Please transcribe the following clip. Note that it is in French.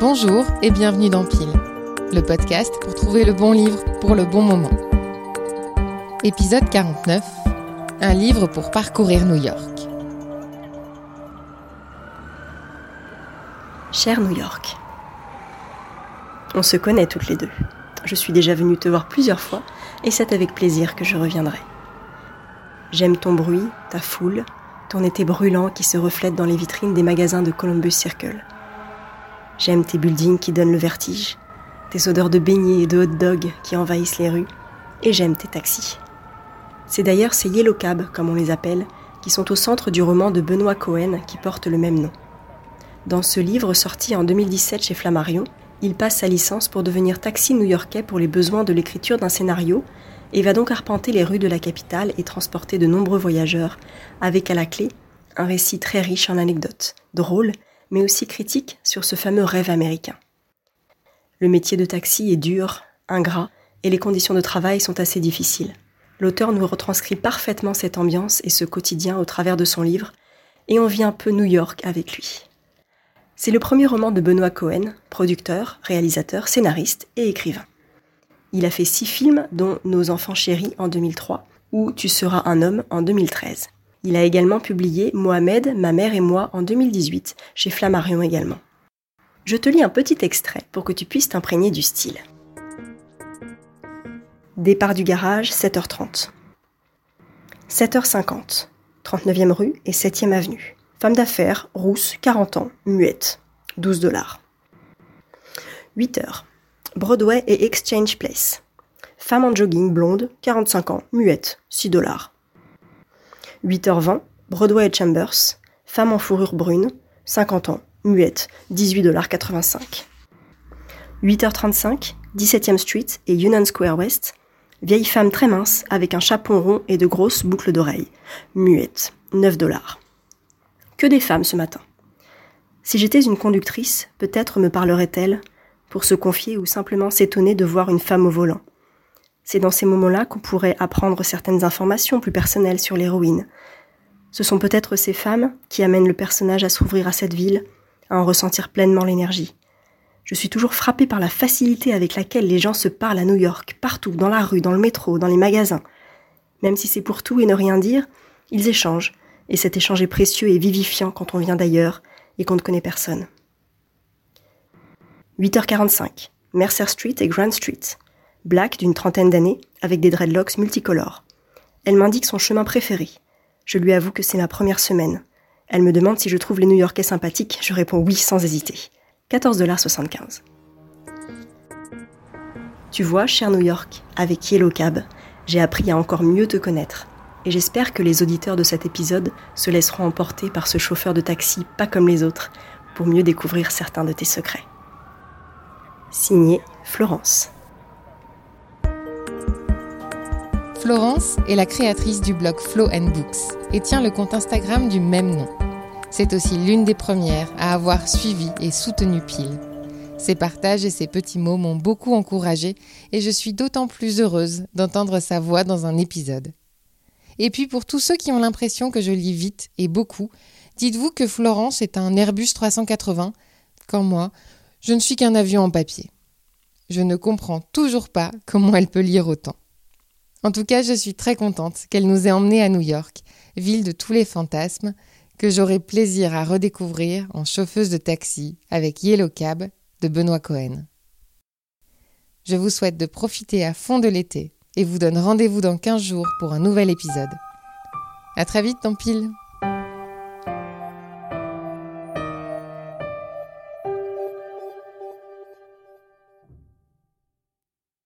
Bonjour et bienvenue dans Pile, le podcast pour trouver le bon livre pour le bon moment. Épisode 49 Un livre pour parcourir New York. Cher New York, on se connaît toutes les deux. Je suis déjà venue te voir plusieurs fois et c'est avec plaisir que je reviendrai. J'aime ton bruit, ta foule, ton été brûlant qui se reflète dans les vitrines des magasins de Columbus Circle. J'aime tes buildings qui donnent le vertige, tes odeurs de beignets et de hot dog qui envahissent les rues, et j'aime tes taxis. C'est d'ailleurs ces Yellow Cab, comme on les appelle, qui sont au centre du roman de Benoît Cohen qui porte le même nom. Dans ce livre sorti en 2017 chez Flammarion, il passe sa licence pour devenir taxi new-yorkais pour les besoins de l'écriture d'un scénario et va donc arpenter les rues de la capitale et transporter de nombreux voyageurs, avec à la clé un récit très riche en anecdotes, drôles mais aussi critique sur ce fameux rêve américain. Le métier de taxi est dur, ingrat, et les conditions de travail sont assez difficiles. L'auteur nous retranscrit parfaitement cette ambiance et ce quotidien au travers de son livre, et on vit un peu New York avec lui. C'est le premier roman de Benoît Cohen, producteur, réalisateur, scénariste et écrivain. Il a fait six films, dont Nos enfants chéris en 2003 ou Tu seras un homme en 2013. Il a également publié Mohamed, ma mère et moi en 2018, chez Flammarion également. Je te lis un petit extrait pour que tu puisses t'imprégner du style. Départ du garage, 7h30. 7h50. 39e rue et 7e avenue. Femme d'affaires, rousse, 40 ans, muette. 12 dollars. 8h. Broadway et Exchange Place. Femme en jogging, blonde, 45 ans, muette, 6 dollars. 8h20, Broadway et Chambers, femme en fourrure brune, 50 ans, muette, 18,85$. 8h35, 17e Street et Union Square West, vieille femme très mince avec un chapeau rond et de grosses boucles d'oreilles, muette, 9 dollars. Que des femmes ce matin. Si j'étais une conductrice, peut-être me parlerait-elle pour se confier ou simplement s'étonner de voir une femme au volant. C'est dans ces moments-là qu'on pourrait apprendre certaines informations plus personnelles sur l'héroïne. Ce sont peut-être ces femmes qui amènent le personnage à s'ouvrir à cette ville, à en ressentir pleinement l'énergie. Je suis toujours frappée par la facilité avec laquelle les gens se parlent à New York, partout, dans la rue, dans le métro, dans les magasins. Même si c'est pour tout et ne rien dire, ils échangent, et cet échange est précieux et vivifiant quand on vient d'ailleurs et qu'on ne connaît personne. 8h45, Mercer Street et Grand Street black d'une trentaine d'années, avec des dreadlocks multicolores. Elle m'indique son chemin préféré. Je lui avoue que c'est ma première semaine. Elle me demande si je trouve les New-Yorkais sympathiques. Je réponds oui sans hésiter. 14,75$. Tu vois, cher New York, avec Yellow Cab, j'ai appris à encore mieux te connaître. Et j'espère que les auditeurs de cet épisode se laisseront emporter par ce chauffeur de taxi pas comme les autres, pour mieux découvrir certains de tes secrets. Signé Florence. Florence est la créatrice du blog Flow and Books et tient le compte Instagram du même nom. C'est aussi l'une des premières à avoir suivi et soutenu Pile. Ses partages et ses petits mots m'ont beaucoup encouragée et je suis d'autant plus heureuse d'entendre sa voix dans un épisode. Et puis pour tous ceux qui ont l'impression que je lis vite et beaucoup, dites-vous que Florence est un Airbus 380, quand moi, je ne suis qu'un avion en papier. Je ne comprends toujours pas comment elle peut lire autant. En tout cas, je suis très contente qu'elle nous ait emmenés à New York, ville de tous les fantasmes, que j'aurai plaisir à redécouvrir en chauffeuse de taxi avec Yellow Cab de Benoît Cohen. Je vous souhaite de profiter à fond de l'été et vous donne rendez-vous dans 15 jours pour un nouvel épisode. À très vite dans Pile!